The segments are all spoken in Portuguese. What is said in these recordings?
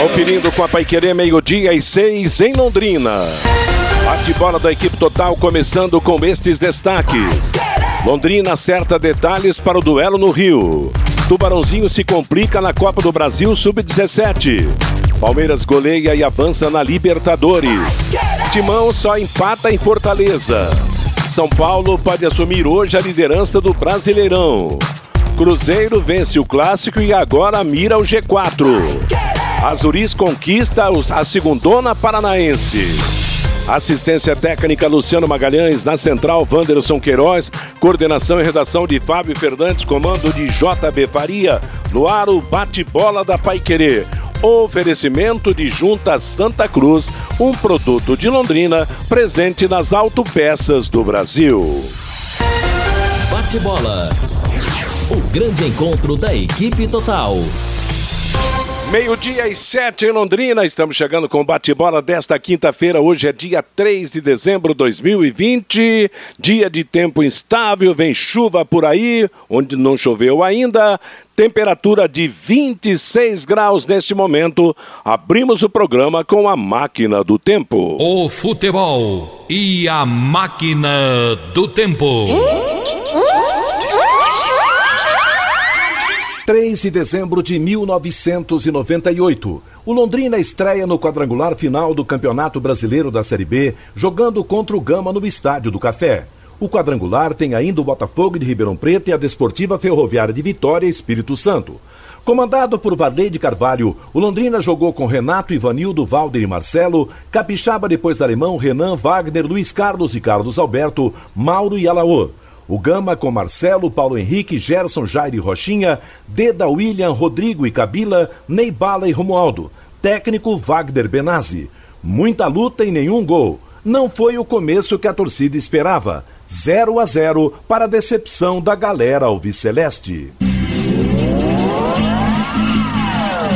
Conferindo com a Paiquerê, meio-dia e seis em Londrina. Bate-bola da equipe total começando com estes destaques. Londrina acerta detalhes para o duelo no Rio. Tubarãozinho se complica na Copa do Brasil Sub-17. Palmeiras goleia e avança na Libertadores. Timão só empata em Fortaleza. São Paulo pode assumir hoje a liderança do Brasileirão. Cruzeiro vence o clássico e agora mira o G4. Azuris conquista a segundona paranaense. Assistência técnica Luciano Magalhães, na central Wanderson Queiroz, coordenação e redação de Fábio Fernandes, comando de JB Faria, no ar o bate-bola da Paiquerê. Oferecimento de Junta Santa Cruz, um produto de Londrina, presente nas autopeças do Brasil. Bate-bola. O grande encontro da equipe total. Meio-dia e sete em Londrina, estamos chegando com o bate-bola desta quinta-feira. Hoje é dia 3 de dezembro de 2020, dia de tempo instável, vem chuva por aí, onde não choveu ainda. Temperatura de 26 graus neste momento. Abrimos o programa com a máquina do tempo. O futebol e a máquina do tempo. 3 de dezembro de 1998. O Londrina estreia no quadrangular final do Campeonato Brasileiro da Série B, jogando contra o Gama no Estádio do Café. O quadrangular tem ainda o Botafogo de Ribeirão Preto e a Desportiva Ferroviária de Vitória Espírito Santo. Comandado por Varley de Carvalho, o Londrina jogou com Renato, Ivanildo, Valder e Marcelo, Capixaba depois da Alemão, Renan, Wagner, Luiz Carlos e Carlos Alberto, Mauro e Alaô. O Gama com Marcelo, Paulo Henrique, Gerson, Jair e Rochinha, Deda, William, Rodrigo e Cabila, Neibala e Romualdo. Técnico Wagner Benazzi. Muita luta e nenhum gol. Não foi o começo que a torcida esperava. 0 a 0 para a decepção da galera alviceleste.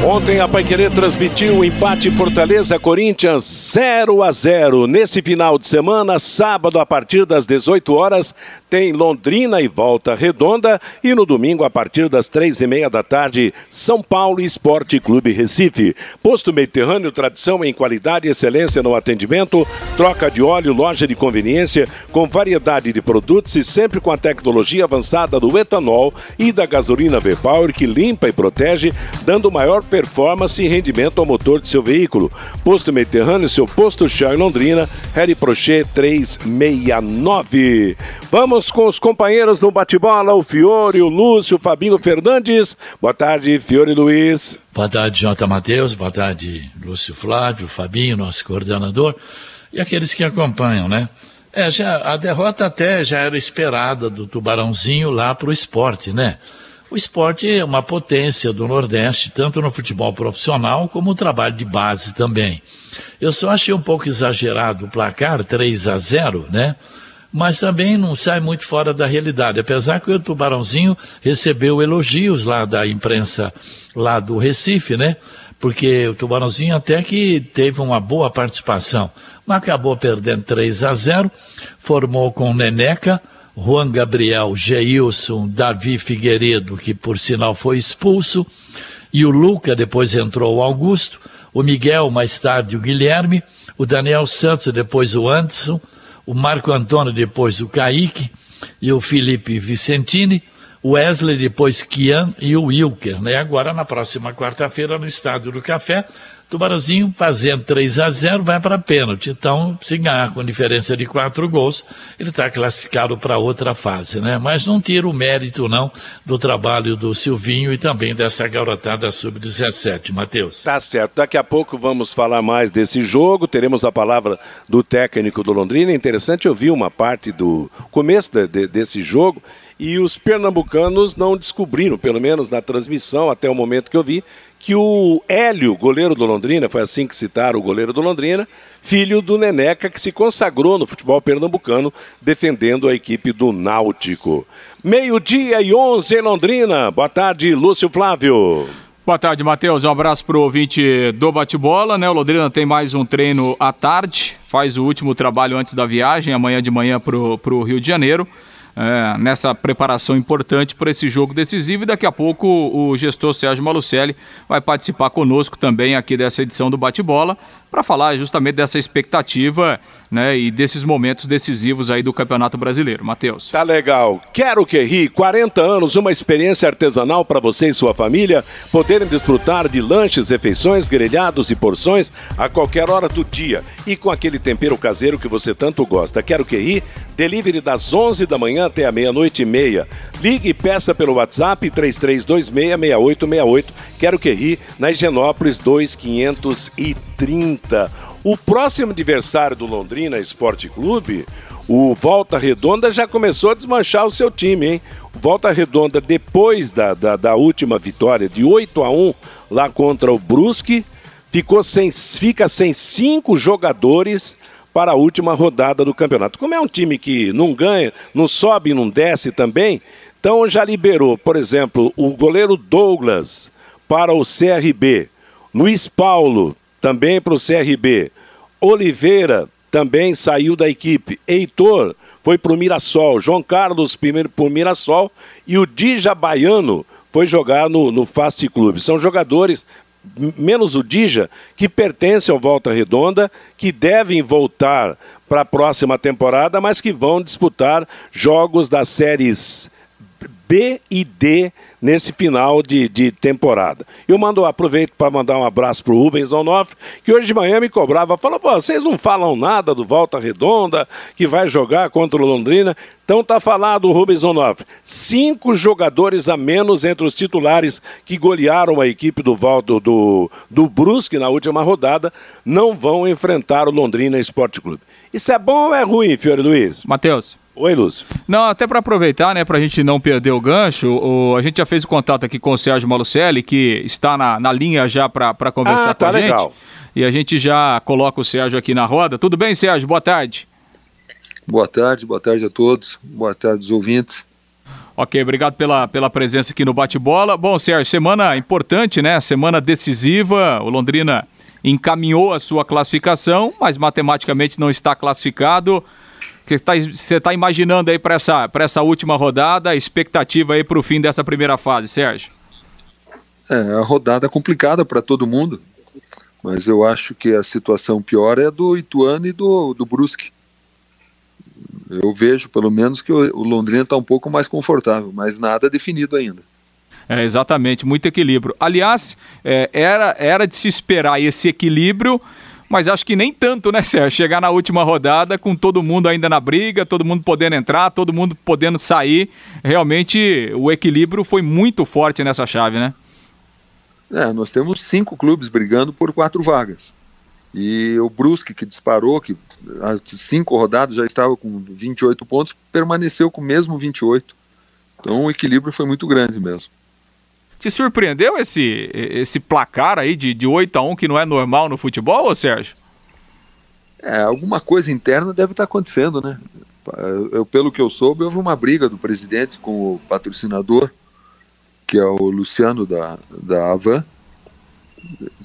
Ontem a Paiquerê transmitiu o empate Fortaleza-Corinthians 0 a 0. Nesse final de semana, sábado, a partir das 18 horas, tem Londrina e Volta Redonda. E no domingo, a partir das três e meia da tarde, São Paulo Esporte Clube Recife. Posto Mediterrâneo, tradição em qualidade e excelência no atendimento, troca de óleo, loja de conveniência, com variedade de produtos e sempre com a tecnologia avançada do etanol e da gasolina V-Power que limpa e protege, dando maior performance e rendimento ao motor de seu veículo. Posto Mediterrâneo, seu posto em Londrina, Harry Prochet 369. Vamos com os companheiros do bate-bola, o Fiore, o Lúcio, o Fabinho Fernandes. Boa tarde, Fiore Luiz. Boa tarde, Jota Matheus. Boa tarde, Lúcio Flávio, Fabinho, nosso coordenador, e aqueles que acompanham, né? É, já, a derrota até já era esperada do Tubarãozinho lá para o esporte, né? O esporte é uma potência do Nordeste, tanto no futebol profissional como no trabalho de base também. Eu só achei um pouco exagerado o placar, 3 a 0, né? Mas também não sai muito fora da realidade, apesar que o Tubarãozinho recebeu elogios lá da imprensa lá do Recife, né? Porque o Tubarãozinho até que teve uma boa participação, mas acabou perdendo 3 a 0, formou com Neneca, Juan Gabriel, Geilson, Davi Figueiredo, que por sinal foi expulso, e o Luca, depois entrou o Augusto, o Miguel, mais tarde o Guilherme, o Daniel Santos, depois o Anderson, o Marco Antônio, depois o Kaique, e o Felipe Vicentini, o Wesley, depois Kian e o Wilker. Né? Agora, na próxima quarta-feira, no Estádio do Café, Tubarãozinho fazendo 3 a 0 vai para pênalti. Então, se ganhar com diferença de quatro gols, ele está classificado para outra fase, né? Mas não tira o mérito, não, do trabalho do Silvinho e também dessa garotada sub-17, Matheus. Tá certo. Daqui a pouco vamos falar mais desse jogo. Teremos a palavra do técnico do Londrina. É interessante ouvir uma parte do começo de, de, desse jogo e os pernambucanos não descobriram, pelo menos na transmissão, até o momento que eu vi, que o Hélio, goleiro do Londrina, foi assim que citaram o goleiro do Londrina, filho do Neneca, que se consagrou no futebol pernambucano, defendendo a equipe do Náutico. Meio-dia e 11 em Londrina. Boa tarde, Lúcio Flávio. Boa tarde, Matheus. Um abraço para o ouvinte do bate-bola. Né? O Londrina tem mais um treino à tarde, faz o último trabalho antes da viagem, amanhã de manhã para o Rio de Janeiro é, nessa preparação importante para esse jogo decisivo. E daqui a pouco o gestor Sérgio Malucelli vai participar conosco também aqui dessa edição do Bate-Bola para falar justamente dessa expectativa né, e desses momentos decisivos aí do Campeonato Brasileiro. Matheus. Tá legal. Quero que ri, 40 anos, uma experiência artesanal para você e sua família poderem desfrutar de lanches, refeições, grelhados e porções a qualquer hora do dia e com aquele tempero caseiro que você tanto gosta. Quero que ri, delivery das 11 da manhã até a meia-noite e meia. Ligue e peça pelo WhatsApp 33266868. Quero que ri, na Higienópolis 2530. O próximo adversário do Londrina Esporte Clube, o Volta Redonda, já começou a desmanchar o seu time, hein? Volta Redonda, depois da, da, da última vitória de 8 a 1 lá contra o Brusque, ficou sem, fica sem cinco jogadores para a última rodada do campeonato. Como é um time que não ganha, não sobe, não desce também, então já liberou, por exemplo, o goleiro Douglas para o CRB, Luiz Paulo também para o CRB, Oliveira também saiu da equipe. Heitor foi para o Mirassol. João Carlos primeiro para o Mirassol. E o Dija Baiano foi jogar no, no Fast Club. São jogadores, menos o Dija, que pertencem ao Volta Redonda, que devem voltar para a próxima temporada, mas que vão disputar jogos das séries B e D nesse final de, de temporada. Eu mando, aproveito para mandar um abraço para o Rubens Onofre, que hoje de manhã me cobrava, falou, pô, vocês não falam nada do Volta Redonda, que vai jogar contra o Londrina. Então tá falado Rubens Onofre. Cinco jogadores a menos entre os titulares que golearam a equipe do, do, do, do Brusque na última rodada não vão enfrentar o Londrina Esporte Clube. Isso é bom ou é ruim, Fiore Luiz? Matheus. Oi, Lúcio. Não, até para aproveitar, né, para a gente não perder o gancho, o, a gente já fez o contato aqui com o Sérgio Malucelli, que está na, na linha já para conversar ah, tá com a legal. gente. E a gente já coloca o Sérgio aqui na roda. Tudo bem, Sérgio? Boa tarde. Boa tarde, boa tarde a todos. Boa tarde, os ouvintes. Ok, obrigado pela, pela presença aqui no Bate-Bola. Bom, Sérgio, semana importante, né? Semana decisiva. O Londrina encaminhou a sua classificação, mas matematicamente não está classificado que tá, você está imaginando aí para essa, essa última rodada, a expectativa aí para o fim dessa primeira fase, Sérgio? É, a rodada complicada para todo mundo, mas eu acho que a situação pior é do Ituano e do, do Brusque. Eu vejo, pelo menos, que o, o Londrina está um pouco mais confortável, mas nada definido ainda. É, exatamente, muito equilíbrio. Aliás, é, era, era de se esperar esse equilíbrio mas acho que nem tanto, né, Sérgio? Chegar na última rodada com todo mundo ainda na briga, todo mundo podendo entrar, todo mundo podendo sair. Realmente o equilíbrio foi muito forte nessa chave, né? É, nós temos cinco clubes brigando por quatro vagas. E o Brusque, que disparou, que há cinco rodadas já estava com 28 pontos, permaneceu com o mesmo 28. Então o equilíbrio foi muito grande mesmo. Te surpreendeu esse, esse placar aí de, de 8 a 1 que não é normal no futebol, ô Sérgio? É, alguma coisa interna deve estar acontecendo, né? Eu, pelo que eu soube, houve uma briga do presidente com o patrocinador, que é o Luciano da, da Avan.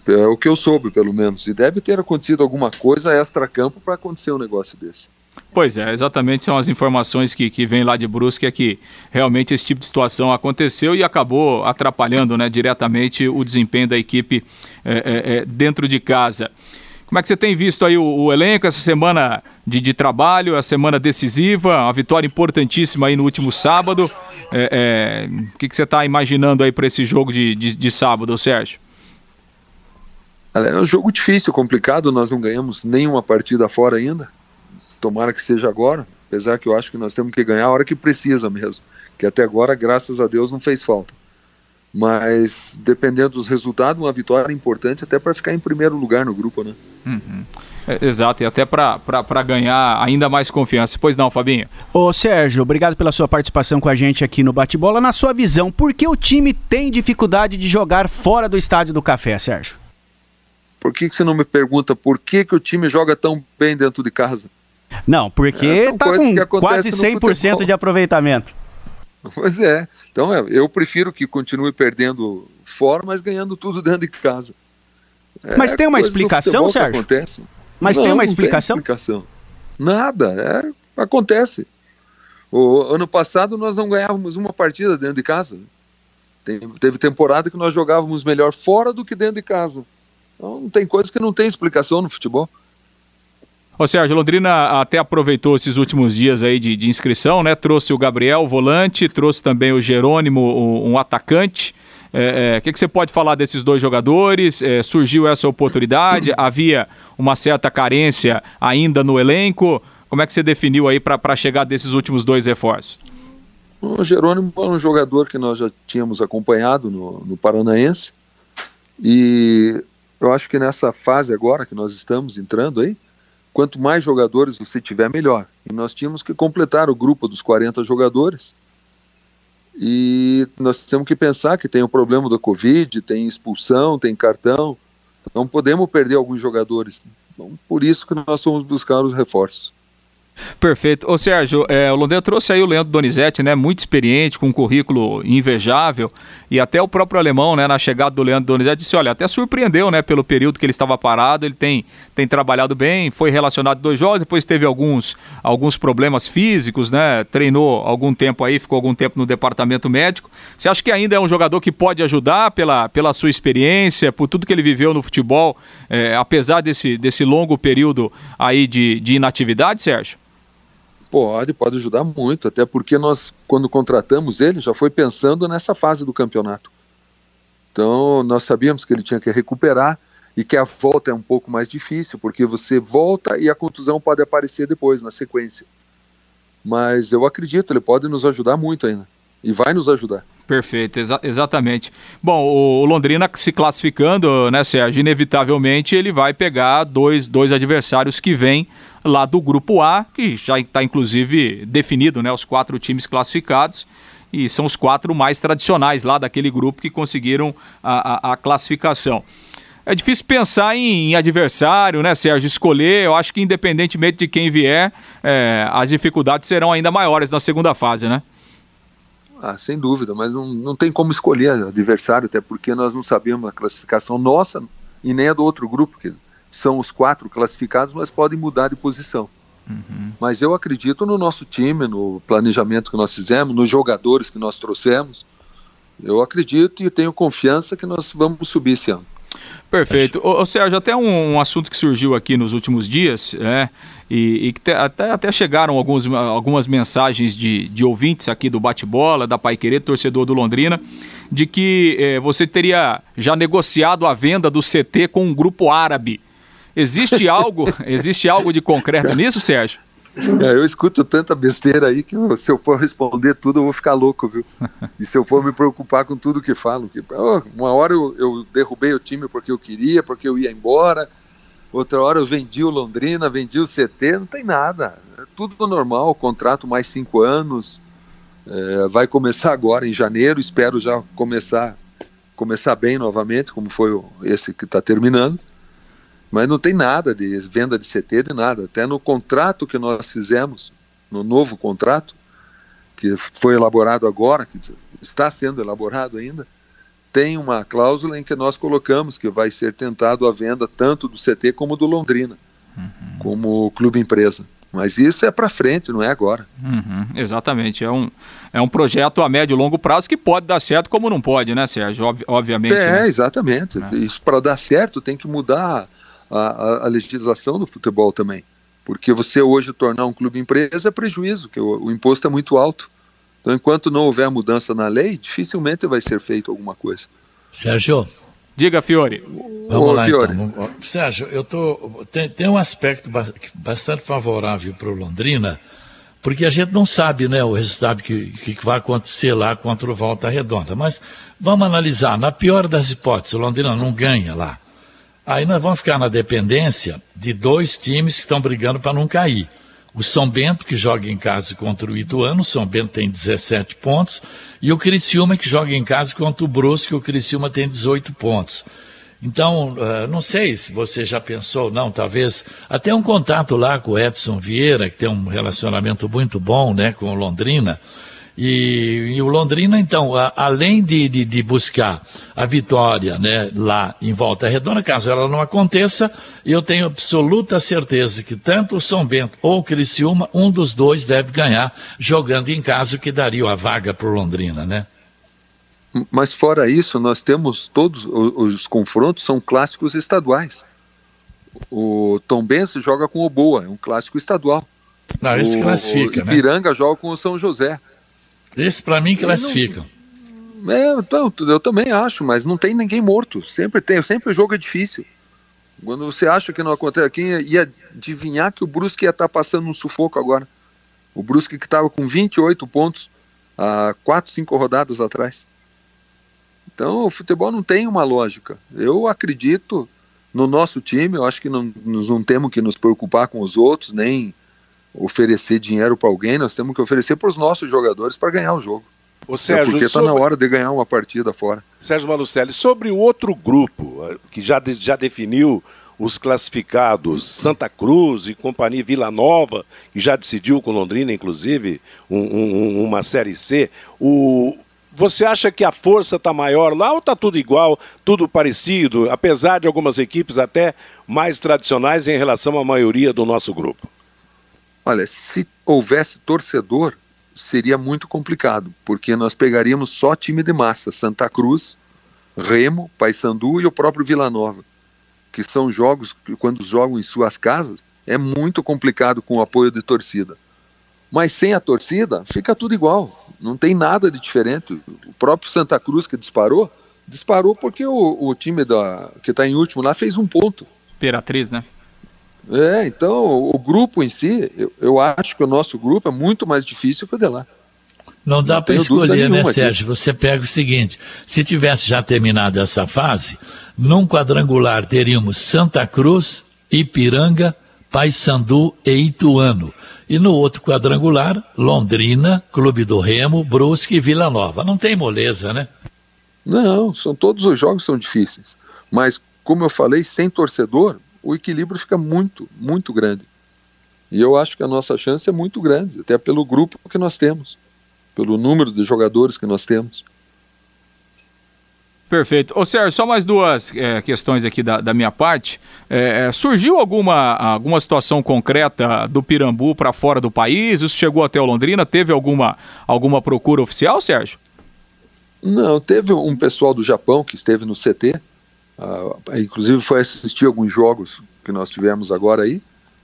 É o que eu soube, pelo menos. E deve ter acontecido alguma coisa extra-campo para acontecer um negócio desse. Pois é, exatamente são as informações que, que vêm lá de Brusque, é que realmente esse tipo de situação aconteceu e acabou atrapalhando né, diretamente o desempenho da equipe é, é, é, dentro de casa. Como é que você tem visto aí o, o elenco, essa semana de, de, trabalho, a semana decisiva, uma vitória importantíssima aí no último sábado. É, é, o que, que você está imaginando aí para esse jogo de, de, de sábado, Sérgio? É um jogo difícil, complicado, nós não ganhamos nenhuma partida fora ainda tomara que seja agora, apesar que eu acho que nós temos que ganhar a hora que precisa mesmo, que até agora, graças a Deus, não fez falta. Mas dependendo dos resultados, uma vitória importante até para ficar em primeiro lugar no grupo, né? Uhum. É, exato, e até para ganhar ainda mais confiança. Pois não, Fabinho? Ô Sérgio, obrigado pela sua participação com a gente aqui no Bate-Bola. Na sua visão, por que o time tem dificuldade de jogar fora do estádio do Café, Sérgio? Por que, que você não me pergunta por que, que o time joga tão bem dentro de casa? Não, porque é, tá com quase 100% de aproveitamento. Pois é. Então é, eu prefiro que continue perdendo fora, mas ganhando tudo dentro de casa. É, mas tem uma explicação, Sérgio? Acontece. Mas não, tem uma explicação? Tem explicação? Nada, é, acontece. O ano passado nós não ganhávamos uma partida dentro de casa. teve temporada que nós jogávamos melhor fora do que dentro de casa. Então tem coisa que não tem explicação no futebol. Ô Sérgio, Londrina até aproveitou esses últimos dias aí de, de inscrição, né? Trouxe o Gabriel, o volante, trouxe também o Jerônimo, um atacante. O é, é, que, que, você pode falar desses dois jogadores? É, surgiu essa oportunidade? Havia uma certa carência ainda no elenco? Como é que você definiu aí para chegar desses últimos dois reforços? O Jerônimo é um jogador que nós já tínhamos acompanhado no, no Paranaense e eu acho que nessa fase agora que nós estamos entrando aí, quanto mais jogadores você tiver, melhor. E nós tínhamos que completar o grupo dos 40 jogadores. E nós temos que pensar que tem o problema do Covid, tem expulsão, tem cartão. Não podemos perder alguns jogadores. Então, por isso que nós fomos buscar os reforços. Perfeito. Ô Sérgio, é, o Londrina trouxe aí o Leandro Donizete, né? Muito experiente, com um currículo invejável. E até o próprio alemão, né, na chegada do Leandro Donizete, disse: olha, até surpreendeu, né, pelo período que ele estava parado. Ele tem, tem trabalhado bem, foi relacionado dois jogos, depois teve alguns, alguns problemas físicos, né? Treinou algum tempo aí, ficou algum tempo no departamento médico. Você acha que ainda é um jogador que pode ajudar pela, pela sua experiência, por tudo que ele viveu no futebol, é, apesar desse, desse longo período aí de, de inatividade, Sérgio? Pode, pode ajudar muito, até porque nós, quando contratamos ele, já foi pensando nessa fase do campeonato. Então, nós sabíamos que ele tinha que recuperar e que a volta é um pouco mais difícil, porque você volta e a contusão pode aparecer depois, na sequência. Mas eu acredito, ele pode nos ajudar muito ainda. E vai nos ajudar. Perfeito, exa exatamente. Bom, o Londrina se classificando, né, Sérgio? Inevitavelmente ele vai pegar dois, dois adversários que vêm lá do grupo A, que já está inclusive definido, né? Os quatro times classificados. E são os quatro mais tradicionais lá daquele grupo que conseguiram a, a, a classificação. É difícil pensar em, em, adversário, né, Sérgio? Escolher, eu acho que independentemente de quem vier, é, as dificuldades serão ainda maiores na segunda fase, né? Ah, sem dúvida, mas não, não tem como escolher adversário, até porque nós não sabemos a classificação nossa e nem a do outro grupo, que são os quatro classificados, mas podem mudar de posição. Uhum. Mas eu acredito no nosso time, no planejamento que nós fizemos, nos jogadores que nós trouxemos. Eu acredito e tenho confiança que nós vamos subir esse ano. Perfeito. Ô, ô Sérgio, até um, um, assunto que surgiu aqui nos últimos dias, é, e, e que te, até, até chegaram alguns, algumas mensagens de, de ouvintes aqui do Bate-Bola, da Pai Querer, torcedor do Londrina, de que é, você teria já negociado a venda do CT com um grupo árabe. Existe algo, existe algo de concreto nisso, Sérgio? É, eu escuto tanta besteira aí que se eu for responder tudo eu vou ficar louco, viu? E se eu for me preocupar com tudo que falo, que, oh, uma hora eu, eu, derrubei o time porque eu queria, porque eu ia embora, outra hora eu vendi o Londrina, vendi o CT, não tem nada. É tudo normal, contrato mais cinco anos, é, vai começar agora em janeiro, espero já começar começar bem novamente, como foi esse que está terminando. Mas não tem nada de venda de CT, de nada. Até no contrato que nós fizemos, no novo contrato, que foi elaborado agora, que está sendo elaborado ainda, tem uma cláusula em que nós colocamos que vai ser tentado a venda tanto do CT como do Londrina, uhum. como clube empresa. Mas isso é para frente, não é agora. Uhum, exatamente. É um, é um projeto a médio e longo prazo que pode dar certo, como não pode, né, Sérgio? Ob obviamente. É, né? exatamente. É. Isso para dar certo tem que mudar a, a, legislação do futebol também. Porque você hoje tornar um clube empresa é prejuízo, que o, o imposto é muito alto. Então, enquanto não houver mudança na lei, dificilmente vai ser feito alguma coisa. Sérgio. Diga, Fiore. Vamos Ô, lá, Fiore. Então. Sérgio, eu tô, tem, tem um aspecto bastante favorável para o Londrina, porque a gente não sabe né, o resultado que, que vai acontecer lá contra o Volta Redonda. Mas vamos analisar. Na pior das hipóteses, o Londrina não ganha lá. Aí nós vamos ficar na dependência de dois times que estão brigando para não cair. O São Bento, que joga em casa contra o Ituano, o São Bento tem 17 pontos, e o Criciúma, que joga em casa contra o Brusque, o Criciúma tem 18 pontos. Então, uh, não sei se você já pensou, não, talvez até um contato lá com o Edson Vieira, que tem um relacionamento muito bom né, com o Londrina. E, e o Londrina, então, a, além de, de, de, buscar a vitória né, lá em Volta Redonda, caso ela não aconteça, eu tenho absoluta certeza que tanto o São Bento ou o Criciúma, um dos dois deve ganhar jogando em casa, o que daria a vaga para o Londrina, né? Mas fora isso, nós temos todos os, os confrontos são clássicos estaduais. O Tom Benz joga com o Boa, é um clássico estadual. Não, esse o, classifica, o né? Ipiranga né? joga com o São José. Esse para mim classificam. Não, é, então, eu também acho, mas não tem ninguém morto. Sempre tem, sempre o jogo é difícil. Quando você acha que não acontece, quem ia adivinhar que o Brusque ia estar tá passando um sufoco agora? O Brusque que estava com 28 pontos há 4, 5 rodadas atrás. Então, o futebol não tem uma lógica. Eu acredito no nosso time, eu acho que não, não temos que nos preocupar com os outros, nem oferecer dinheiro para alguém, nós temos que oferecer para os nossos jogadores para ganhar o jogo. O Sérgio, é porque está sobre... na hora de ganhar uma partida fora. Sérgio Malucelli, sobre o outro grupo eh, que já, de, já definiu os classificados Santa Cruz e Companhia Vila Nova, que já decidiu com Londrina, inclusive, um, um, uma Série C. O, você acha que a força está maior lá ou está tudo igual, tudo parecido, apesar de algumas equipes até mais tradicionais em relação à maioria do nosso grupo? Olha, se houvesse torcedor, seria muito complicado, porque nós pegaríamos só time de massa, Santa Cruz, Remo, Paysandu e o próprio Vila Nova, que são jogos que quando jogam em suas casas é muito complicado com o apoio de torcida. Mas sem a torcida, fica tudo igual. Não tem nada de diferente. O próprio Santa Cruz que disparou, disparou porque o, o time da, que está em último lá fez um ponto. Imperatriz, né? É, então o grupo em si, eu, eu, acho que o nosso grupo é muito mais difícil que o de lá. Não dá para escolher, né, Sérgio? Aqui. Você pega o seguinte: se tivesse já terminado essa fase, num quadrangular teríamos Santa Cruz, Ipiranga, Paysandu e Ituano. E no outro quadrangular, Londrina, Clube do Remo, Brusque e Vila Nova. Não tem moleza, né? Não, são todos os jogos são difíceis. Mas, como eu falei, sem torcedor, o equilíbrio fica muito, muito grande. E eu acho que a nossa chance é muito grande, até pelo grupo que nós temos, pelo número de jogadores que nós temos. Perfeito. Ô Sérgio, só mais duas é, questões aqui da, da minha parte. É, é surgiu alguma, alguma situação concreta do Pirambu para fora do país? Isso chegou até o Londrina? Teve alguma, alguma procura oficial, Sérgio? Não, teve um pessoal do Japão que esteve no CT, uh, inclusive foi assistir alguns jogos que nós tivemos agora aí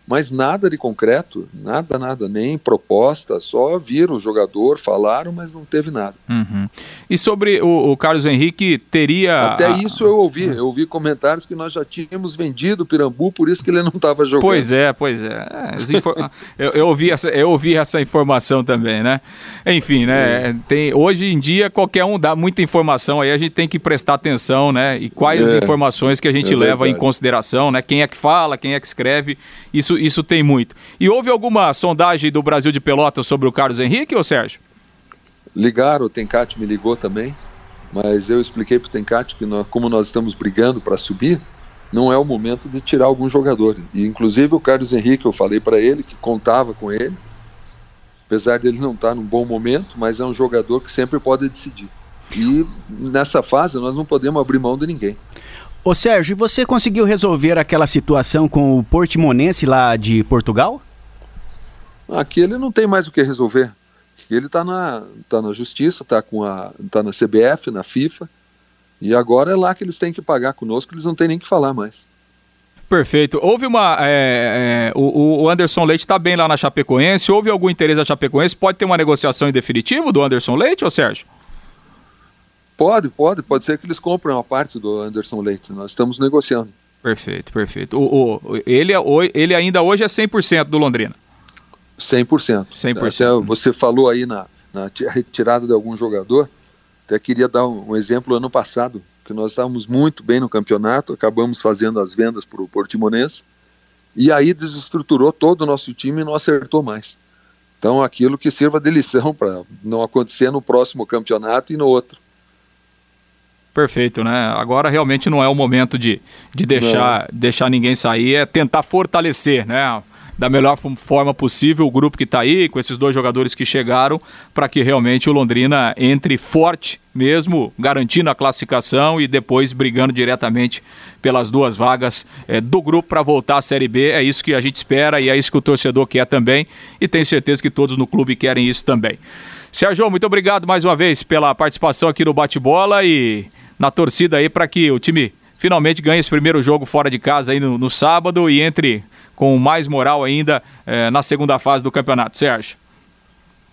mas nada de concreto, nada, nada, nem proposta, só viram o jogador, falaram, mas não teve nada. Uhum. E sobre o, o, Carlos Henrique, teria. Até isso eu ouvi, eu ouvi comentários que nós já tínhamos vendido o Pirambu, por isso que ele não estava jogando. Pois é, pois é. é infor... eu, eu, ouvi essa, eu ouvi essa informação também, né? Enfim, né? É. Tem, hoje em dia, qualquer um dá muita informação aí, a gente tem que prestar atenção, né? E quais é. as informações que a gente é leva em consideração, né? Quem é que fala, quem é que escreve, isso isso, tem muito. E houve alguma sondagem do Brasil de Pelotas sobre o Carlos Henrique, ou Sérgio? Ligaram, o Tencate me ligou também, mas eu expliquei para o Tencate que nós, como nós estamos brigando para subir, não é o momento de tirar algum jogador. E inclusive o Carlos Henrique, eu falei para ele que contava com ele, apesar dele não estar tá num bom momento, mas é um jogador que sempre pode decidir. E nessa fase nós não podemos abrir mão de ninguém. Ô Sérgio, você conseguiu resolver aquela situação com o Portimonense lá de Portugal? Aqui ele não tem mais o que resolver. Ele está na, tá na justiça, está tá na CBF, na FIFA, e agora é lá que eles têm que pagar conosco, eles não têm nem que falar mais. Perfeito. Houve uma. É, é, o, o, Anderson Leite está bem lá na Chapecoense. Houve algum interesse da Chapecoense? Pode ter uma negociação em definitivo do Anderson Leite, ou Sérgio? Pode, pode, pode ser que eles comprem uma parte do Anderson Leite. Nós estamos negociando. Perfeito, perfeito. O, o, ele, é ele ainda hoje é 100% do Londrina. 100%. 100%. Até você falou aí na, na retirada de algum jogador. Até queria dar um, um, exemplo ano passado, que nós estávamos muito bem no campeonato, acabamos fazendo as vendas para o Portimonense, e aí desestruturou todo o nosso time e não acertou mais. Então aquilo que sirva de lição para não acontecer no próximo campeonato e no outro. Perfeito, né? Agora realmente não é o momento de, de deixar, deixar ninguém sair, é tentar fortalecer, né? da melhor forma possível o grupo que está aí, com esses dois jogadores que chegaram, para que realmente o Londrina entre forte mesmo, garantindo a classificação e depois brigando diretamente pelas duas vagas é, do grupo para voltar à Série B. É isso que a gente espera e é isso que o torcedor quer também. E tenho certeza que todos no clube querem isso também. Sérgio, muito obrigado mais uma vez pela participação aqui no Bate-Bola e na torcida aí para que o time finalmente ganhe esse primeiro jogo fora de casa aí no, no sábado e entre com mais moral ainda eh, na segunda fase do campeonato. Sérgio.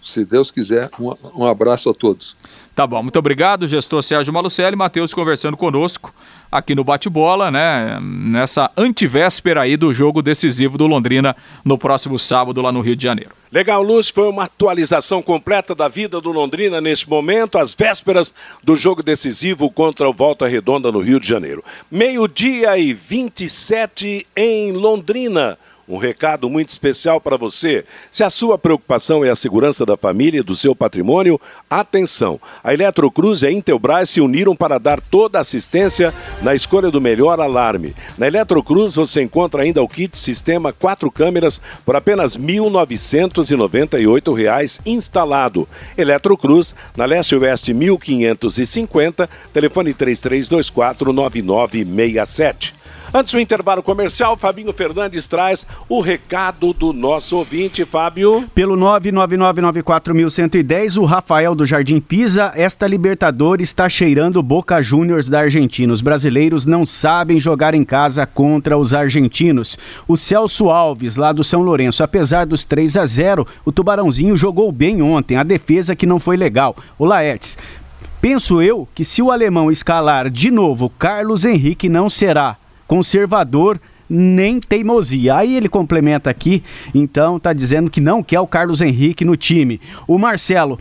Se Deus quiser, um, um abraço a todos. Tá bom, muito obrigado, gestor Sérgio Malucelli, Matheus conversando conosco aqui no Bate-Bola, né? Nessa antivéspera aí do jogo decisivo do Londrina no próximo sábado lá no Rio de Janeiro. Legal, Luz, foi uma atualização completa da vida do Londrina neste momento, às vésperas do jogo decisivo contra o Volta Redonda no Rio de Janeiro. Meio-dia e 27 em Londrina. Um recado muito especial para você. Se a sua preocupação é a segurança da família e do seu patrimônio, atenção! A Eletrocruz e a Intelbras se uniram para dar toda a assistência na escolha do melhor alarme. Na Eletrocruz você encontra ainda o kit sistema quatro câmeras por apenas R$ 1.998 instalado. Eletrocruz, na Leste Oeste 1550, telefone 3324 9967. Antes do intervalo comercial, Fabinho Fernandes traz o recado do nosso ouvinte, Fábio. Pelo 99994110, o Rafael do Jardim Pisa, esta Libertadores está cheirando Boca Juniors da Argentina. Os brasileiros não sabem jogar em casa contra os argentinos. O Celso Alves, lá do São Lourenço, apesar dos 3 a 0, o Tubarãozinho jogou bem ontem, a defesa que não foi legal. O Laertes, Penso eu que se o alemão escalar de novo Carlos Henrique não será conservador nem teimosia. Aí ele complementa aqui, então tá dizendo que não quer o Carlos Henrique no time. O Marcelo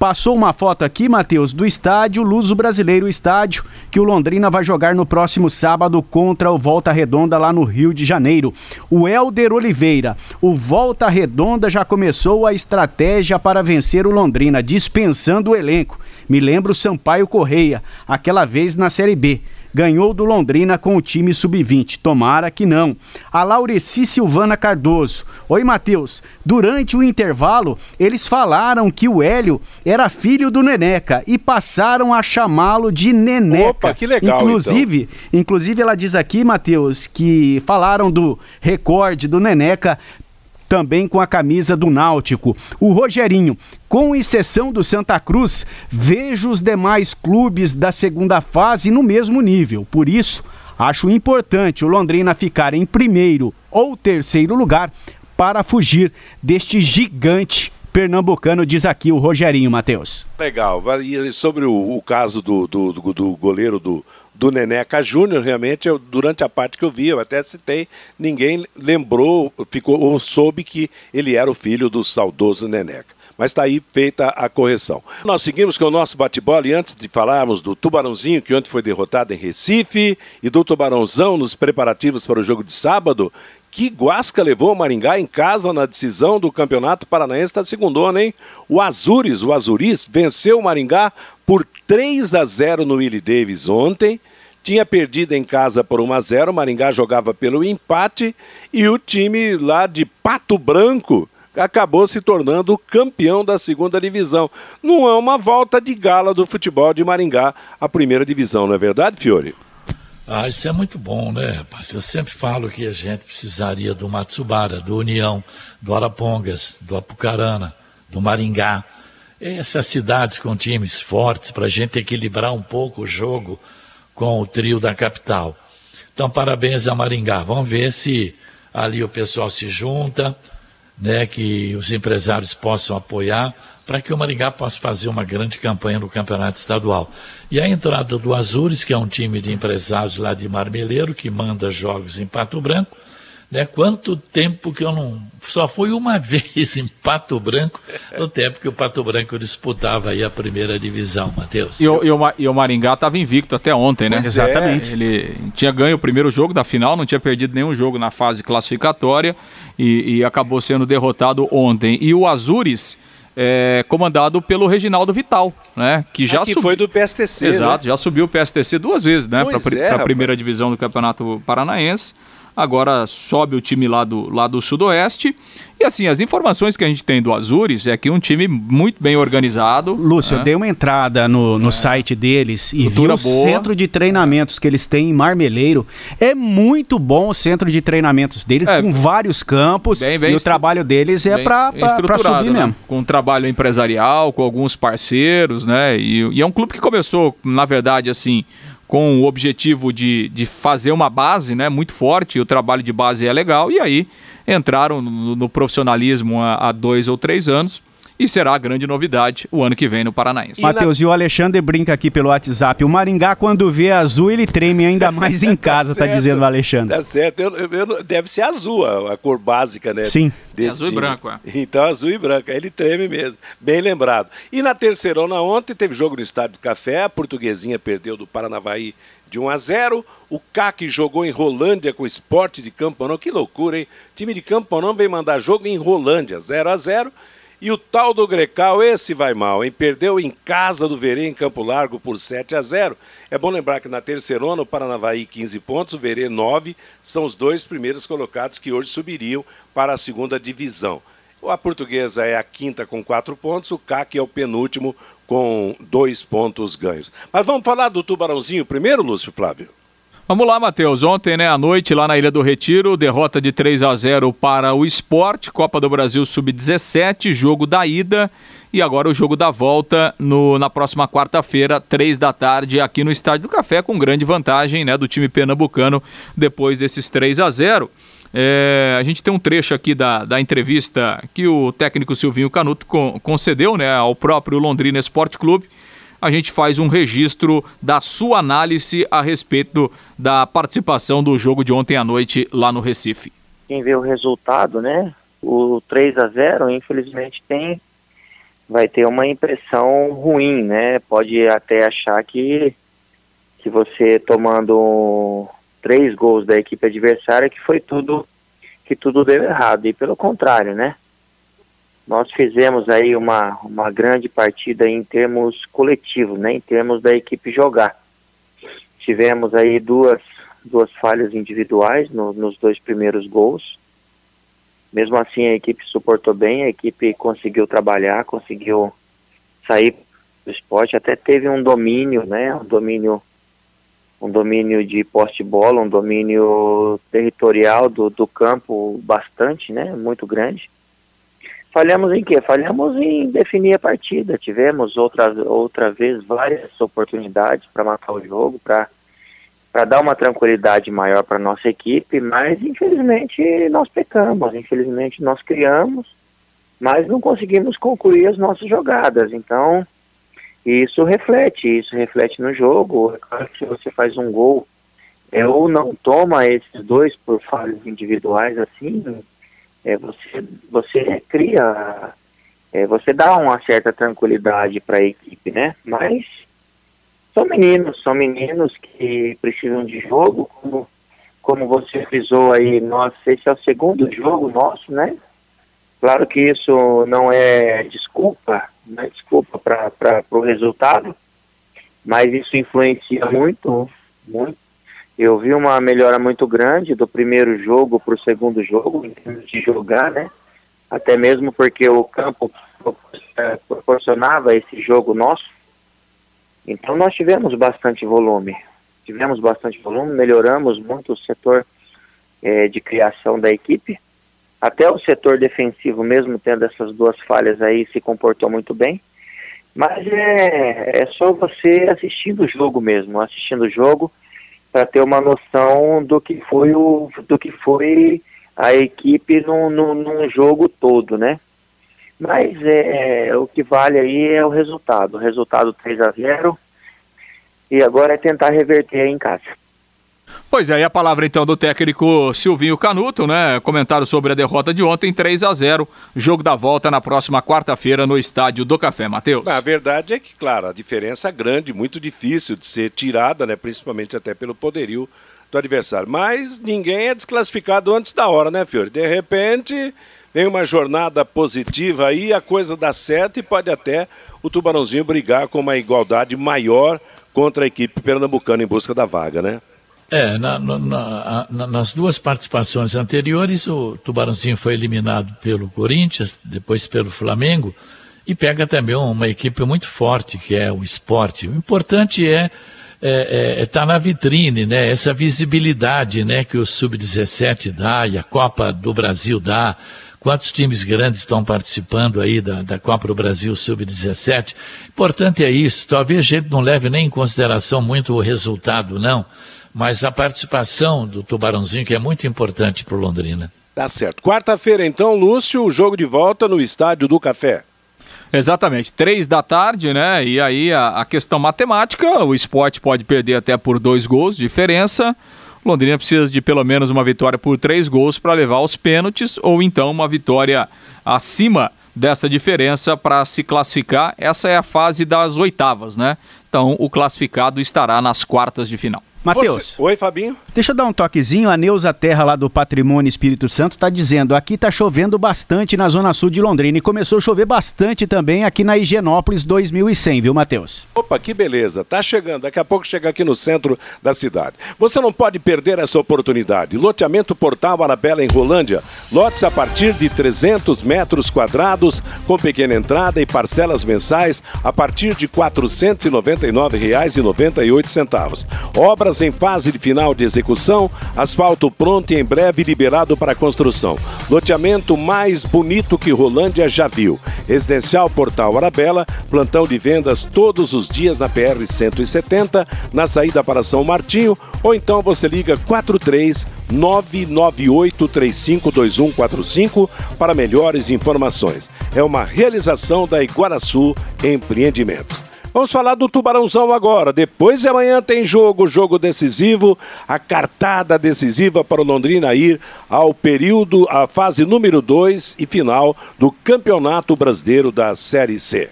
Passou uma foto aqui, Matheus, do estádio Luso Brasileiro, estádio que o Londrina vai jogar no próximo sábado contra o Volta Redonda lá no Rio de Janeiro. O Helder Oliveira, o Volta Redonda já começou a estratégia para vencer o Londrina, dispensando o elenco. Me lembro o Sampaio Correia, aquela vez na Série B ganhou do Londrina com o time sub-20. Tomara que não. A Laureci Silvana Cardoso. Oi, Matheus. Durante o intervalo, eles falaram que o Hélio era filho do Neneca e passaram a chamá-lo de Neneca. Opa, que legal. Inclusive, então. inclusive ela diz aqui, Matheus, que falaram do recorde do Neneca também com a camisa do Náutico. O Rogerinho, com exceção do Santa Cruz, vejo os demais clubes da segunda fase no mesmo nível. Por isso, acho importante o Londrina ficar em primeiro ou terceiro lugar para fugir deste gigante pernambucano, diz aqui o Rogerinho Matheus. Legal. E sobre o, o caso do, do, do, do goleiro do, do Neneca Júnior, realmente, eu, durante a parte que eu vi, eu até citei, ninguém lembrou, ficou ou soube que ele era o filho do saudoso Neneca. Mas está aí feita a correção. Nós seguimos com o nosso bate-bola e antes de falarmos do Tubarãozinho, que ontem foi derrotado em Recife, e do Tubarãozão nos preparativos para o jogo de sábado, que Guasca levou o Maringá em casa na decisão do Campeonato Paranaense da segunda, hein? O Azures, o Azuris, venceu o Maringá por 3 a 0 no Willie Davis ontem tinha perdido em casa por 1 a 0, Maringá jogava pelo empate e o time lá de Pato Branco acabou se tornando campeão da segunda divisão. Não é uma volta de gala do futebol de Maringá à primeira divisão, não é verdade, Fiore? Ah, isso é muito bom, né, rapaz? Eu sempre falo que a gente precisaria do Matsubara, do União, do Arapongas, do Apucarana, do Maringá. Essas cidades com times fortes para a gente equilibrar um pouco o jogo com o trio da capital. Então, parabéns a Maringá. Vamos ver se ali o pessoal se junta, né, que os empresários possam apoiar, para que o Maringá possa fazer uma grande campanha no campeonato estadual. E a entrada do Azures, que é um time de empresários lá de Marmeleiro, que manda jogos em Pato Branco, né? Quanto tempo que eu não. Só fui uma vez em Pato Branco, no tempo que o Pato Branco disputava aí a primeira divisão, Matheus. E o, e o, e o Maringá estava invicto até ontem, né? Exatamente. É, ele tinha ganho o primeiro jogo da final, não tinha perdido nenhum jogo na fase classificatória e, e acabou sendo derrotado ontem. E o Azures é, comandado pelo Reginaldo Vital, né? Que já ah, que foi do PSTC. Exato, né? já subiu o PSTC duas vezes, né? Para é, a primeira divisão do Campeonato Paranaense. Agora sobe o time lá do, lá do Sudoeste. E assim, as informações que a gente tem do Azures é que um time muito bem organizado. Lúcio, né? eu dei uma entrada no, no é. site deles e vi o boa. centro de treinamentos que eles têm em Marmeleiro. É muito bom o centro de treinamentos deles, é, com vários campos. Bem, bem e o trabalho deles é para subir né? mesmo. Com um trabalho empresarial, com alguns parceiros, né? E, e é um clube que começou, na verdade, assim com o objetivo de, de fazer uma base né, muito forte, o trabalho de base é legal, e aí entraram no, no profissionalismo há, há dois ou três anos e será a grande novidade o ano que vem no Paranaense. Matheus, e o Alexandre brinca aqui pelo WhatsApp. O Maringá, quando vê azul, ele treme ainda mais em tá casa, tá, tá dizendo o Alexandre. Tá certo. Eu, eu, eu, deve ser azul a, a, cor básica, né? Sim. azul time. e branco, é. Então, azul e branco. Ele treme mesmo. Bem lembrado. E na terceirona ontem teve jogo no Estádio do Café. A portuguesinha perdeu do Paranavaí de 1 a 0. O CAC jogou em Rolândia com o Esporte de Campanão. Que loucura, hein? O time de Campanão vem mandar jogo em Rolândia, 0 a 0. E o tal do Grecal, esse vai mal, hein? Perdeu em casa do Verê, em Campo Largo, por 7 a 0. É bom lembrar que na terceirona, o Paranavaí 15 pontos, o Verê 9, são os dois primeiros colocados que hoje subiriam para a segunda divisão. A portuguesa é a quinta com quatro pontos, o CAC é o penúltimo com dois pontos ganhos. Mas vamos falar do Tubarãozinho primeiro, Lúcio Flávio? Vamos lá, Matheus. Ontem, né, à noite, lá na Ilha do Retiro, derrota de 3 a 0 para o Esporte, Copa do Brasil Sub-17, jogo da ida. E agora o jogo da volta no, na próxima quarta-feira, três da tarde, aqui no Estádio do Café, com grande vantagem né, do time pernambucano depois desses 3 a 0 é, a gente tem um trecho aqui da, da entrevista que o técnico Silvinho Canuto concedeu né, ao próprio Londrina Esporte Clube a gente faz um registro da sua análise a respeito da participação do jogo de ontem à noite lá no Recife. Quem vê o resultado, né? O 3 a 0 infelizmente tem vai ter uma impressão ruim, né? Pode até achar que que você tomando três gols da equipe adversária que foi tudo que tudo deu errado e pelo contrário, né? Nós fizemos aí uma, uma grande partida em termos coletivos, né, em termos da equipe jogar. Tivemos aí duas, duas falhas individuais no, nos dois primeiros gols. Mesmo assim, a equipe suportou bem, a equipe conseguiu trabalhar, conseguiu sair do esporte, até teve um domínio, né, um domínio um domínio de poste bola, um domínio territorial do, do campo bastante, né, muito grande Falhamos em quê? Falhamos em definir a partida. Tivemos outra, outra vez várias oportunidades para matar o jogo, para dar uma tranquilidade maior para nossa equipe, mas infelizmente nós pecamos, infelizmente nós criamos, mas não conseguimos concluir as nossas jogadas. Então, isso reflete, isso reflete no jogo. É claro que se você faz um gol é, ou não toma esses dois por falhas individuais assim, é, você, você cria, é, você dá uma certa tranquilidade para a equipe, né? Mas são meninos, são meninos que precisam de jogo, como, como você frisou aí, nós, esse é o segundo jogo nosso, né? Claro que isso não é desculpa, não é desculpa para o resultado, mas isso influencia muito, muito eu vi uma melhora muito grande do primeiro jogo para o segundo jogo, em termos de jogar, né? Até mesmo porque o campo proporcionava esse jogo nosso. Então nós tivemos bastante volume. Tivemos bastante volume, melhoramos muito o setor é, de criação da equipe. Até o setor defensivo, mesmo tendo essas duas falhas aí, se comportou muito bem. Mas é, é só você assistindo o jogo mesmo, assistindo o jogo para ter uma noção do que foi o do que foi a equipe no, no, num jogo todo, né? Mas é, é o que vale aí é o resultado. O resultado 3 a 0 e agora é tentar reverter aí em casa. Pois é, e a palavra então do técnico Silvinho Canuto, né? Comentário sobre a derrota de ontem, 3 a 0 Jogo da volta na próxima quarta-feira no Estádio do Café, Matheus. A verdade é que, claro, a diferença é grande, muito difícil de ser tirada, né? Principalmente até pelo poderio do adversário. Mas ninguém é desclassificado antes da hora, né, Fiore? De repente, vem uma jornada positiva aí, a coisa dá certo e pode até o Tubarãozinho brigar com uma igualdade maior contra a equipe pernambucana em busca da vaga, né? É, na, na, na, nas duas participações anteriores, o Tubarãozinho foi eliminado pelo Corinthians, depois pelo Flamengo, e pega também uma equipe muito forte, que é o esporte. O importante é estar é, é, é tá na vitrine, né? Essa visibilidade, né? Que o Sub-17 dá e a Copa do Brasil dá. Quantos times grandes estão participando aí da, da Copa do Brasil Sub-17? Importante é isso. Talvez a gente não leve nem em consideração muito o resultado, não. Mas a participação do Tubarãozinho, que é muito importante para o Londrina. Tá certo. Quarta-feira, então, Lúcio, o jogo de volta no Estádio do Café. Exatamente, três da tarde, né? E aí a, a, questão matemática, o esporte pode perder até por dois gols de diferença. Londrina precisa de pelo menos uma vitória por três gols para levar aos pênaltis, ou então uma vitória acima dessa diferença para se classificar. Essa é a fase das oitavas, né? Então o classificado estará nas quartas de final. Matheus. Oi, Fabinho. Deixa eu dar um toquezinho. A Neuza Terra, lá do Patrimônio Espírito Santo, está dizendo: aqui está chovendo bastante na Zona Sul de Londrina. E começou a chover bastante também aqui na Higienópolis 2100, viu, Matheus? Opa, que beleza. Tá chegando. Daqui a pouco chega aqui no centro da cidade. Você não pode perder essa oportunidade. Loteamento Portal Arabella em Rolândia. Lotes a partir de 300 metros quadrados, com pequena entrada e parcelas mensais a partir de R$ 499,98. Obras Obras em fase de final de execução, asfalto pronto e em breve liberado para construção. Loteamento mais bonito que Rolândia já viu. Residencial Portal Arabella, plantão de vendas todos os dias na PR 170, na saída para São Martinho, ou então você liga 43 998352145 para melhores informações. É uma realização da Iguaraçu Empreendimentos. Vamos falar do Tubarãozão agora. Depois de amanhã tem jogo, jogo decisivo, a cartada decisiva para o Londrina ir ao período, a fase número 2 e final do Campeonato Brasileiro da Série C.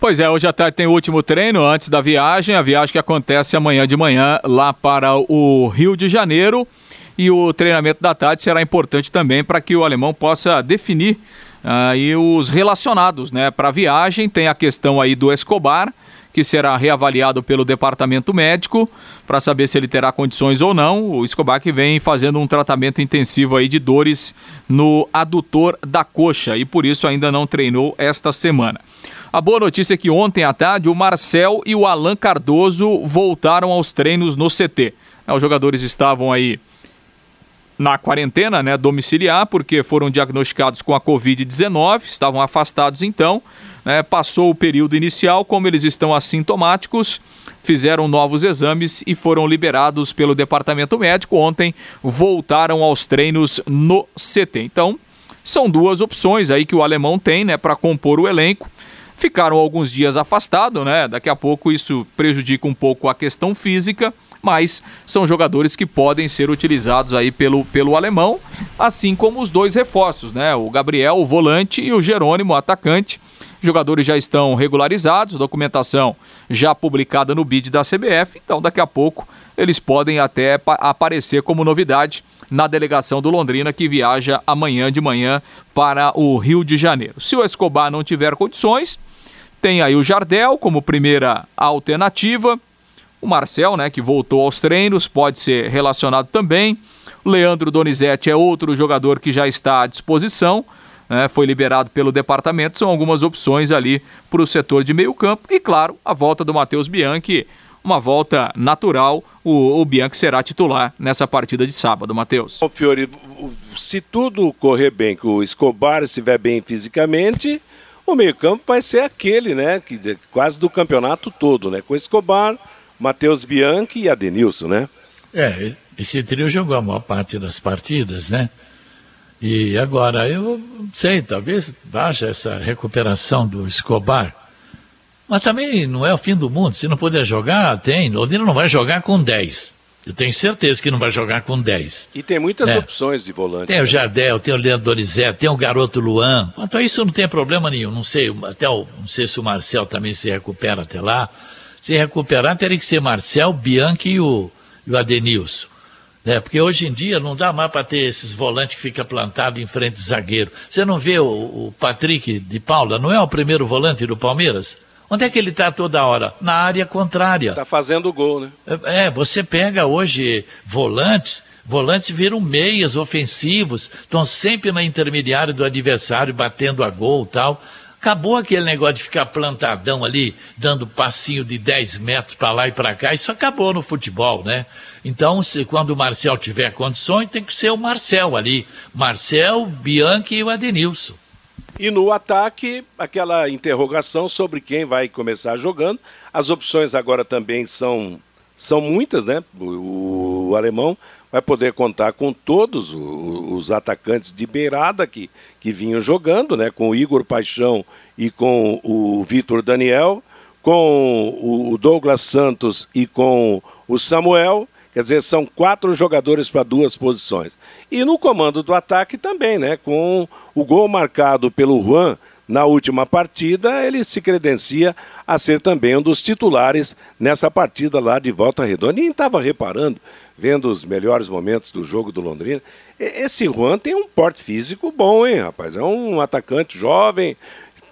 Pois é, hoje até tem o último treino antes da viagem, a viagem que acontece amanhã de manhã lá para o Rio de Janeiro. E o treinamento da tarde será importante também para que o alemão possa definir aí os relacionados né, para a viagem. Tem a questão aí do Escobar, que será reavaliado pelo departamento médico para saber se ele terá condições ou não. O Escobar que vem fazendo um tratamento intensivo aí de dores no adutor da coxa e por isso ainda não treinou esta semana. A boa notícia é que ontem à tarde o Marcel e o Alan Cardoso voltaram aos treinos no CT. Os jogadores estavam aí na quarentena né, domiciliar, porque foram diagnosticados com a Covid-19, estavam afastados então. Né, passou o período inicial, como eles estão assintomáticos, fizeram novos exames e foram liberados pelo departamento médico. Ontem voltaram aos treinos no CT. Então, são duas opções aí que o alemão tem né, para compor o elenco. Ficaram alguns dias afastados, né? Daqui a pouco isso prejudica um pouco a questão física mas são jogadores que podem ser utilizados aí pelo, pelo alemão, assim como os dois reforços, né? O Gabriel, o volante, e o Jerônimo, o atacante. Jogadores já estão regularizados, documentação já publicada no BID da CBF, então daqui a pouco eles podem até aparecer como novidade na delegação do Londrina que viaja amanhã de manhã para o Rio de Janeiro. Se o Escobar não tiver condições, tem aí o Jardel como primeira alternativa. O Marcel, né, que voltou aos treinos, pode ser relacionado também. O Leandro Donizete é outro jogador que já está à disposição. Né, foi liberado pelo departamento. São algumas opções ali para o setor de meio campo. E, claro, a volta do Matheus Bianchi, uma volta natural. O, o Bianchi será titular nessa partida de sábado, Matheus. Bom, Fiore, se tudo correr bem, que o Escobar estiver bem fisicamente, o meio campo vai ser aquele, né, que, quase do campeonato todo, né, com o Escobar Matheus Bianchi e Adenilson, né? É, esse trio jogou a maior parte das partidas, né? E agora, eu sei, talvez haja essa recuperação do Escobar. Mas também não é o fim do mundo. Se não puder jogar, tem. Londrina não vai jogar com 10. Eu tenho certeza que não vai jogar com 10. E tem muitas é. opções de volante. Tem o Jardel, tem o Leandro Donizete, tem o garoto Luan. Quanto a isso não tem problema nenhum. Não sei, até o, não sei se o Marcel também se recupera até lá se recuperar, teria que ser Marcel, Bianchi e o, e o Adenilson. É, porque hoje em dia não dá mais para ter esses volantes que fica plantado em frente do zagueiro. Você não vê o, o Patrick de Paula, não é o primeiro volante do Palmeiras? Onde é que ele está toda hora? Na área contrária. Está fazendo gol, né? É, é, você pega hoje volantes, volantes viram meias ofensivos, estão sempre na intermediária do adversário, batendo a gol tal. Acabou aquele negócio de ficar plantadão ali, dando passinho de 10 metros para lá e para cá. Isso acabou no futebol, né? Então, se, quando o Marcel tiver condições, tem que ser o Marcel ali. Marcel, Bianchi e o Adenilson. E no ataque, aquela interrogação sobre quem vai começar jogando. As opções agora também são, são muitas, né? O, o alemão vai poder contar com todos os, atacantes de beirada que, que vinham jogando, né? Com o Igor Paixão e com o Vitor Daniel, com o Douglas Santos e com o Samuel Quer dizer, são quatro jogadores para duas posições. E no comando do ataque também, né? Com o gol marcado pelo Juan na última partida, ele se credencia a ser também um dos titulares nessa partida lá de volta redonda. E estava reparando, vendo os melhores momentos do jogo do Londrina, esse Juan tem um porte físico bom, hein, rapaz? É um atacante jovem,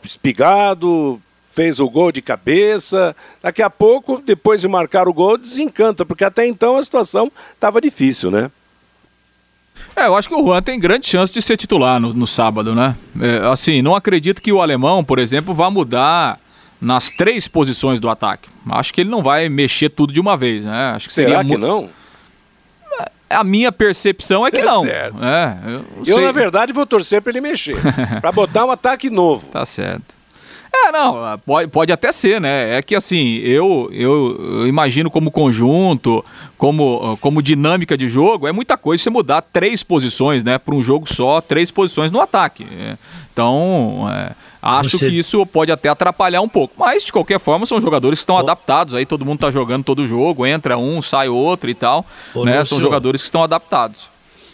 espigado, fez o gol de cabeça. Daqui a pouco, depois de marcar o gol, desencanta, porque até então a situação estava difícil, né? É, eu acho que o Juan tem grande chance de ser titular no, no sábado, né? É, assim, não acredito que o alemão, por exemplo, vá mudar nas três posições do ataque. Acho que ele não vai mexer tudo de uma vez, né? Acho que Será que não? A minha percepção é que é não. Certo. É, eu, eu na verdade, vou torcer para ele mexer. para botar um ataque novo. Tá certo. É, não, pode, pode até ser, né? É que assim, eu, eu, imagino como conjunto, como, como dinâmica de jogo, é muita coisa você mudar três posições, né? Para um jogo só, três posições no ataque. É, então, é, acho você... que isso pode até atrapalhar um pouco. Mas, de qualquer forma, são jogadores que estão adaptados. Aí todo mundo tá jogando todo jogo, entra um, sai outro e tal. né? São jogadores que estão adaptados.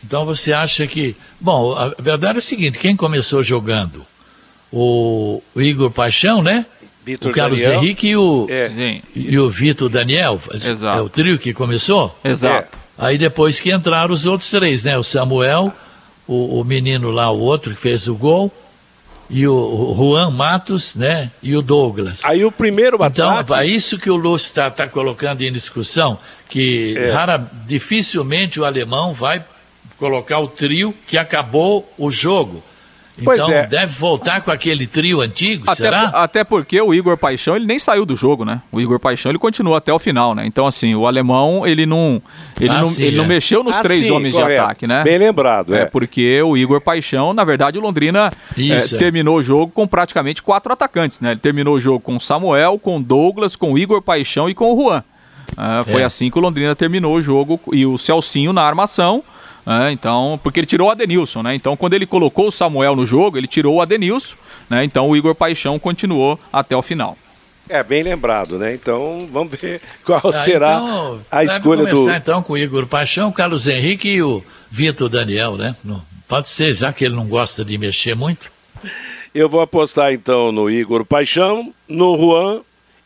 Então você acha que. Bom, a verdade é o seguinte: quem começou jogando? O, Igor Paixão, né? Vitor o Carlos Daniel. Henrique e o, é. e o Vitor Daniel. Exato. É o trio que começou? Exato. É. Aí depois que entraram os outros três, né? O Samuel, o, o menino lá, o outro que fez o gol, e o, o Juan Matos, né? E o Douglas. Aí o primeiro então, ataque... Então, é isso que o Lúcio está tá colocando em discussão, que é. rara, dificilmente o alemão vai colocar o trio que acabou o jogo. Pois então é. deve voltar com aquele trio antigo, até, será? Até porque o Igor Paixão ele nem saiu do jogo, né? O Igor Paixão ele continua até o final, né? Então assim, o alemão ele não ele, ah, não, sim, ele é. não mexeu nos ah, três sim, homens correto. de ataque, né? Bem lembrado, é. é. Porque o Igor Paixão, na verdade, o Londrina Isso, é, terminou o jogo com praticamente quatro atacantes, né? Ele terminou o jogo com Samuel, com Douglas, com Igor Paixão e com o Juan. Ah, foi é. assim que o Londrina terminou o jogo e o Celcinho na armação né? Então, porque ele tirou o Adenilson, né? Então, quando ele colocou o Samuel no jogo, ele tirou o Adenilson, né? Então, o Igor Paixão continuou até o final. É, bem lembrado, né? Então, vamos ver qual ah, será então, a escolha do. então com o Igor Paixão, o Carlos Henrique e o Vitor Daniel, né? Pode ser, já que ele não gosta de mexer muito. Eu vou apostar então no Igor Paixão, no Juan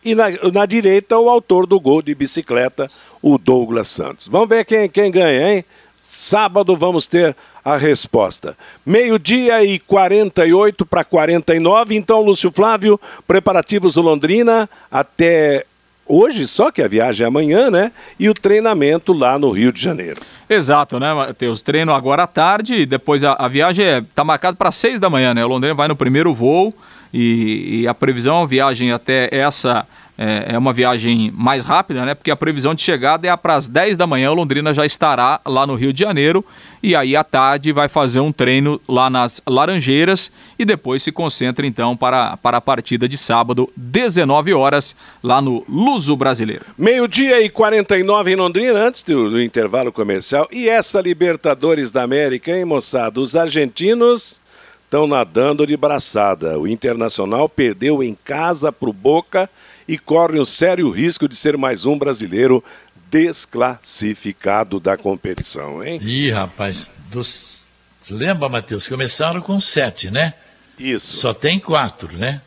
e na, na direita o autor do gol de bicicleta, o Douglas Santos. Vamos ver quem, quem ganha, hein? Sábado vamos ter a resposta. Meio-dia e 48 para 49. Então, Lúcio Flávio, preparativos do Londrina até hoje, só que a viagem é amanhã, né? E o treinamento lá no Rio de Janeiro. Exato, né, Matheus? Treino agora à tarde e depois a, a viagem está é, marcada para seis da manhã, né? O Londrina vai no primeiro voo e, e a previsão, a viagem até essa é, é, uma viagem mais rápida, né? Porque a previsão de chegada é para as 10 da manhã. Londrina já estará lá no Rio de Janeiro. E aí à tarde vai fazer um treino lá nas Laranjeiras e depois se concentra então para, para a partida de sábado, 19 horas, lá no Luso Brasileiro. Meio-dia e 49 em Londrina, antes do, do intervalo comercial. E essa Libertadores da América, hein, moçada? Os argentinos estão nadando de braçada. O Internacional perdeu em casa para o Boca e corre um sério risco de ser mais um brasileiro desclassificado da competição, hein? Ih, rapaz, dos... lembra, Matheus, começaram com sete, né? Isso. Só tem quatro, né?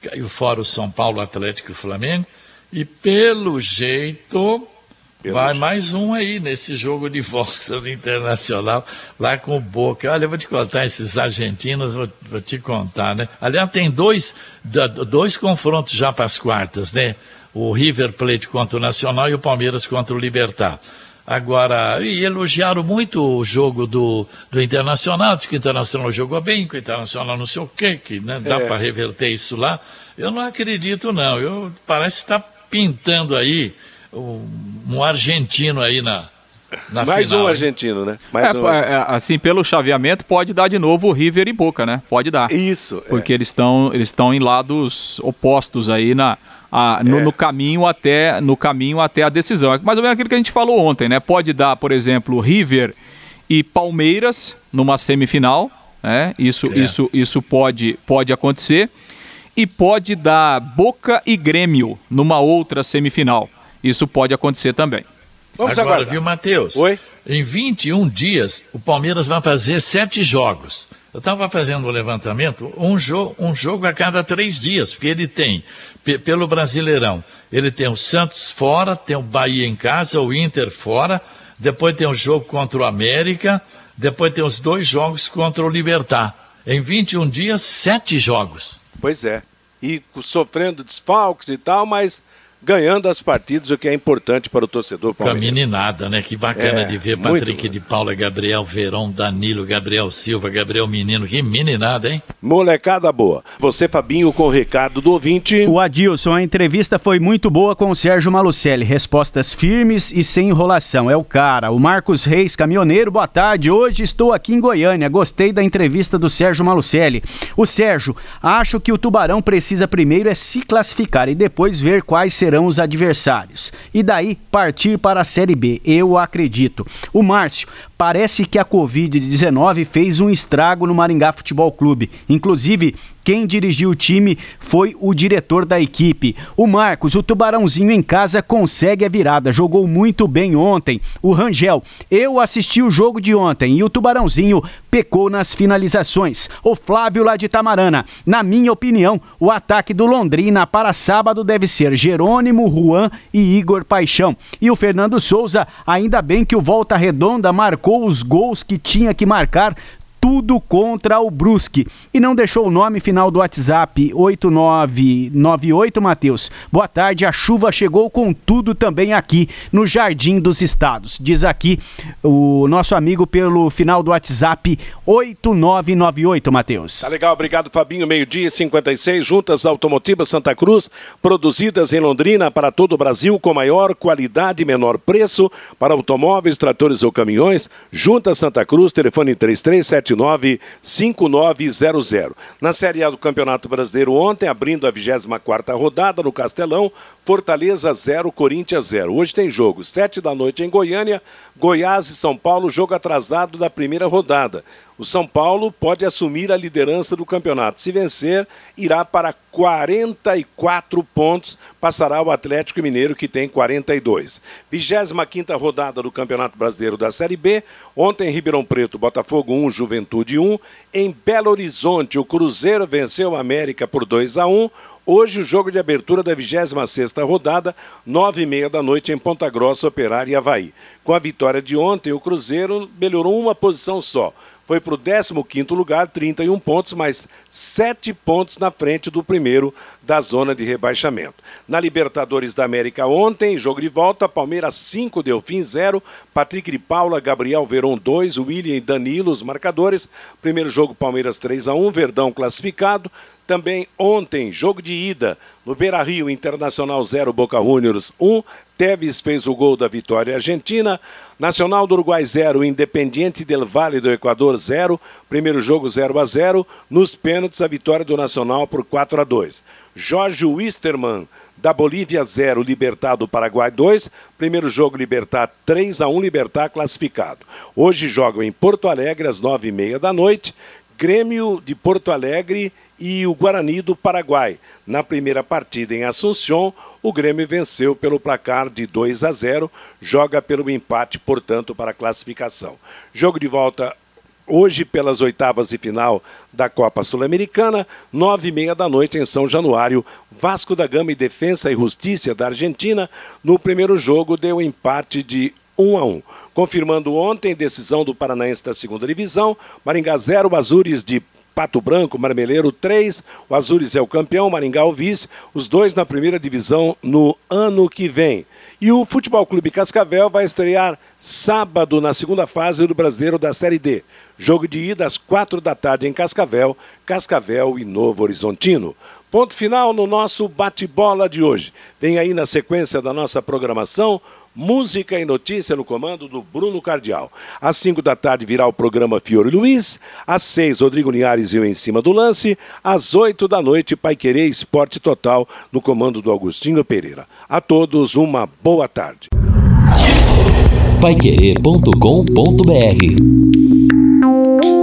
Caiu fora o São Paulo, Atlético e Flamengo. E pelo jeito, Vai mais um aí nesse jogo de volta do Internacional, lá com o Boca. Olha, eu vou te contar esses argentinos, vou, vou te contar, né? Aliás, tem dois, dois confrontos já para as quartas, né? O River Plate contra o Nacional e o Palmeiras contra o Libertar. Agora, e elogiaram muito o jogo do, do Internacional, que o Internacional jogou bem, que o Internacional não sei o quê, que né, dá é. para reverter isso lá. Eu não acredito, não. Eu, parece que está pintando aí um, um argentino aí na, na Mais final, um argentino, né? Mais é, um é, assim, pelo chaveamento, pode dar de novo o River e Boca, né? Pode dar. Isso. Porque é. eles estão eles estão em lados opostos aí na, a, no, é. no, caminho até no caminho até a decisão. É mais ou menos aquilo que a gente falou ontem, né? Pode dar, por exemplo, River e Palmeiras numa semifinal, né? Isso é. isso isso pode pode acontecer e pode dar Boca e Grêmio numa outra semifinal. Isso pode acontecer também. Vamos Agora, aguardar. viu, Matheus? Oi? Em 21 dias, o Palmeiras vai fazer sete jogos. Eu estava fazendo o um levantamento, um, jo um jogo a cada três dias, porque ele tem, pelo Brasileirão, ele tem o Santos fora, tem o Bahia em casa, o Inter fora, depois tem o jogo contra o América, depois tem os dois jogos contra o Libertar. Em 21 dias, sete jogos. Pois é. E sofrendo desfalques e tal, mas ganhando as partidas, o que é importante para o torcedor palmeirense. Com a meninada, né? Que bacana é, de ver Patrick de Paula, Gabriel Verão, Danilo, Gabriel Silva, Gabriel Menino. Que meninada, hein? Molecada boa. Você, Fabinho, com o recado do ouvinte. O Adilson, a entrevista foi muito boa com o Sérgio Malucelli. Respostas firmes e sem enrolação. É o cara. O Marcos Reis, caminhoneiro, boa tarde. Hoje estou aqui em Goiânia. Gostei da entrevista do Sérgio Malucelli. O Sérgio, acho que o Tubarão precisa primeiro é se classificar e depois ver quais serão serão os adversários. E daí partir para a Série B, eu acredito. O Márcio, parece que a Covid-19 fez um estrago no Maringá Futebol Clube. Inclusive, quem dirigiu o time foi o diretor da equipe. O Marcos, o Tubarãozinho em casa, consegue a virada. Jogou muito bem ontem. O Rangel, eu assisti o jogo de ontem e o Tubarãozinho pecou nas finalizações. O Flávio lá de Tamarana, na minha opinião, o ataque do Londrina para sábado deve ser Jerônimo, Juan e Igor Paixão. E o Fernando Souza, ainda bem que o Volta Redonda marcou os gols que tinha que marcar tudo contra o Brusque. E não deixou o nome final do WhatsApp 8998, Matheus. Boa tarde, a chuva chegou com tudo também aqui no Jardim dos Estados. Diz aqui o nosso amigo pelo final do WhatsApp 8998, Matheus. Tá legal, obrigado Fabinho. Meio-dia 56, juntas automotivas Santa Cruz, produzidas em Londrina para todo o Brasil com maior qualidade e menor preço para automóveis, tratores ou caminhões. Juntas Santa Cruz, telefone 3379 5900. Na Série A do Campeonato Brasileiro ontem, abrindo a 24ª rodada no Castelão, Fortaleza 0, Corinthians 0. Hoje tem jogo, 7 da noite em Goiânia, Goiás e São Paulo, jogo atrasado da primeira rodada. O São Paulo pode assumir a liderança do campeonato. Se vencer, irá para 44 pontos, passará o Atlético Mineiro, que tem 42. 25 rodada do Campeonato Brasileiro da Série B. Ontem, Ribeirão Preto, Botafogo 1, Juventude 1. Em Belo Horizonte, o Cruzeiro venceu o América por 2 a 1. Hoje, o jogo de abertura da 26ª rodada, 9h30 da noite, em Ponta Grossa, Operário e Havaí. Com a vitória de ontem, o Cruzeiro melhorou uma posição só foi para o 15 lugar, 31 pontos, mais 7 pontos na frente do primeiro da zona de rebaixamento. Na Libertadores da América ontem, jogo de volta, Palmeiras 5, Delfim 0, Patrick de Paula, Gabriel Veron 2, William e Danilo os marcadores. Primeiro jogo Palmeiras 3 a 1, Verdão classificado. Também ontem, jogo de ida no Beira Rio, Internacional 0, Boca Juniors 1. Teves fez o gol da vitória argentina. Nacional do Uruguai 0, Independiente del Vale do Equador 0. Primeiro jogo 0 a 0. Nos pênaltis, a vitória do Nacional por 4 a 2. Jorge Wisterman da Bolívia 0, Libertar do Paraguai 2. Primeiro jogo Libertar 3 a 1, Libertar classificado. Hoje jogam em Porto Alegre às 9h30 da noite. Grêmio de Porto Alegre e o Guarani do Paraguai. Na primeira partida em Assunção, o Grêmio venceu pelo placar de 2 a 0, joga pelo empate, portanto, para a classificação. Jogo de volta hoje pelas oitavas de final da Copa Sul-Americana, nove e meia da noite em São Januário, Vasco da Gama e Defensa e Justiça da Argentina, no primeiro jogo deu empate de 1 a 1. Confirmando ontem decisão do Paranaense da segunda divisão, Maringá 0, Azures de Pato Branco, Marmeleiro 3, o Azures é o campeão, Maringá o vice, os dois na primeira divisão no ano que vem. E o Futebol Clube Cascavel vai estrear sábado na segunda fase do Brasileiro da Série D. Jogo de ida às quatro da tarde em Cascavel, Cascavel e Novo Horizontino. Ponto final no nosso bate-bola de hoje. Vem aí na sequência da nossa programação Música e notícia no comando do Bruno Cardial. Às 5 da tarde virá o programa Fiore Luiz. Às 6, Rodrigo Linhares e eu em cima do lance. Às 8 da noite, Pai Querer Esporte Total no comando do Agostinho Pereira. A todos, uma boa tarde. Paiquerê.com.br